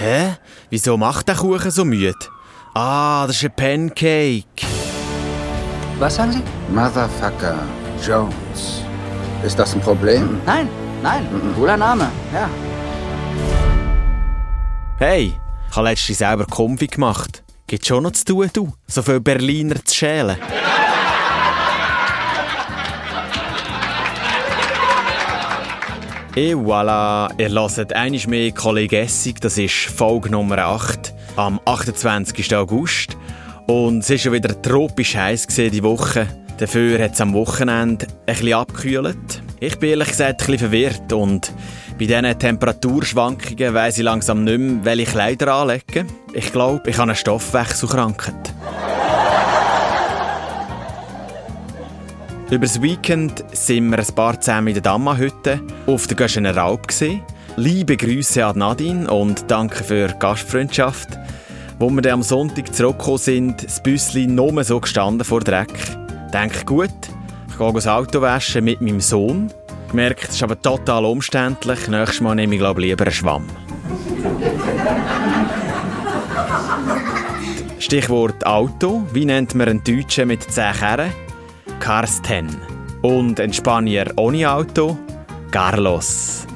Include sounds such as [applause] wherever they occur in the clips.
Hä? Wieso macht der Kuchen so müde? Ah, das ist ein Pancake. Was sagen Sie? Motherfucker Jones. Ist das ein Problem? Nein, nein, cooler Name, ja. Hey, ich habe letztens selber Kombi gemacht. Gibt schon noch zu tun, du? So viel Berliner zu schälen. Et voilà, ihr hört einmal mehr Kollege Essig, das ist Folge Nummer 8 am 28. August. Und es war schon wieder tropisch heiß die Woche. Dafür hat es am Wochenende bisschen abgekühlt. Ich bin ehrlich gesagt ein bisschen verwirrt und bei diesen Temperaturschwankungen weiss ich langsam nicht mehr, welche Kleider anlegen. Ich glaube, ich habe eine Stoffwechselkrankheit. Über das Weekend sind wir ein paar zusammen in der Damma-Hütte auf der Göschener Alp. Liebe Grüße an Nadine und danke für die Gastfreundschaft. Wo wir dann am Sonntag zurückgekommen sind, das Büsschen nur so gestanden vor Dreck. Denke gut, ich gehe das Auto waschen mit meinem Sohn. Gemerkt, es ist aber total umständlich. Nächstes Mal nehme ich glaube lieber einen Schwamm. Stichwort Auto. Wie nennt man einen Deutschen mit 10 Kerren? Karsten. Und ein Spanier ohne Auto? Carlos.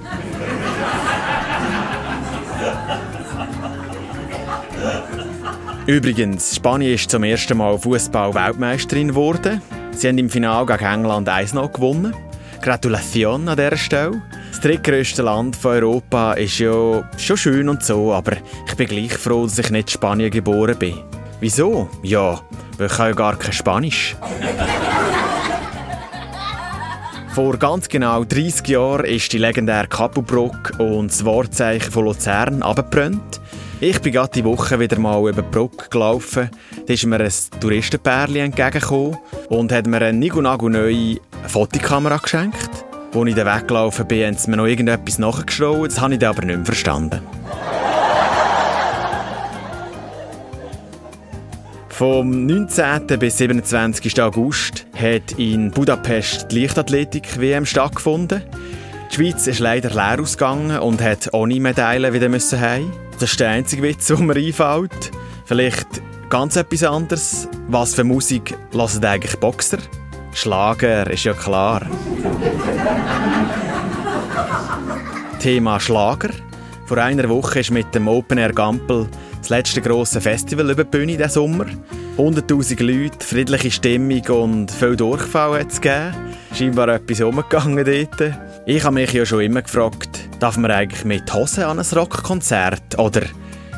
Übrigens, Spanien ist zum ersten Mal Fußball-Weltmeisterin geworden. Sie haben im Finale gegen England 1-0 gewonnen. Gratulation an dieser Stelle. Das drittgrößte Land von Europa ist ja schon schön und so, aber ich bin gleich froh, dass ich nicht in Spanien geboren bin. Wieso? Ja, kann ja gar kein Spanisch. Vor ganz genau 30 Jahren ist die legendäre Kappelbrücke und das Wahrzeichen von Luzern abgebrannt. Ich bin gerade die Woche wieder mal über die Brücke gelaufen. Da ist mir ein Touristenpärchen entgegengekommen und hat mir eine Nigo neue Fotokamera geschenkt. Als ich dann weggelaufen bin, haben sie mir noch irgendetwas nachgeschraubt. Das habe ich dann aber nicht mehr verstanden. Vom 19. bis 27. August hat in Budapest die Leichtathletik-WM stattgefunden. Die Schweiz ist leider leer ausgegangen und hat ohne Medaillen wieder müssen heim. Das ist der einzige Witz, der mir einfällt. Vielleicht ganz etwas anderes. Was für Musik hören eigentlich Boxer? Schlager, ist ja klar. [laughs] Thema Schlager. Vor einer Woche ist mit dem Open Air Gampel das letzte grosse Festival über die Bühne diesen Sommer. 100'000 Leute, friedliche Stimmung und viel Durchfall hat es gegeben. Scheinbar etwas umgegangen dort. Ich habe mich ja schon immer gefragt, darf man eigentlich mit Hosen an ein Rockkonzert? Oder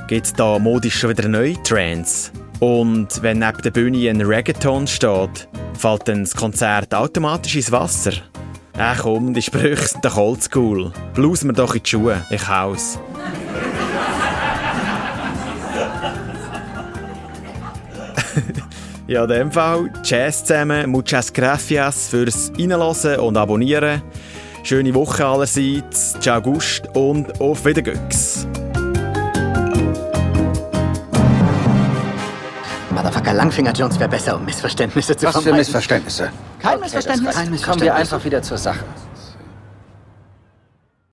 gibt es da modisch schon wieder neue Trends? Und wenn neben der Bühne ein Reggaeton steht, fällt dann das Konzert automatisch ins Wasser? Ach komm, die Sprüche sind doch oldschool. Blues mir doch in die Schuhe, ich haus. [laughs] ja, in dem Fall, Jazz zusammen, muchas gracias fürs Reinlassen und Abonnieren. Schöne Woche allerseits, ciao August und auf Wiedergüchs. Motherfucker Langfinger Jones wäre besser, um Missverständnisse zu Was für vermeiden. Missverständnisse? Kein Missverständnis. Kein Kommen wir Missverständnis. einfach wieder zur Sache.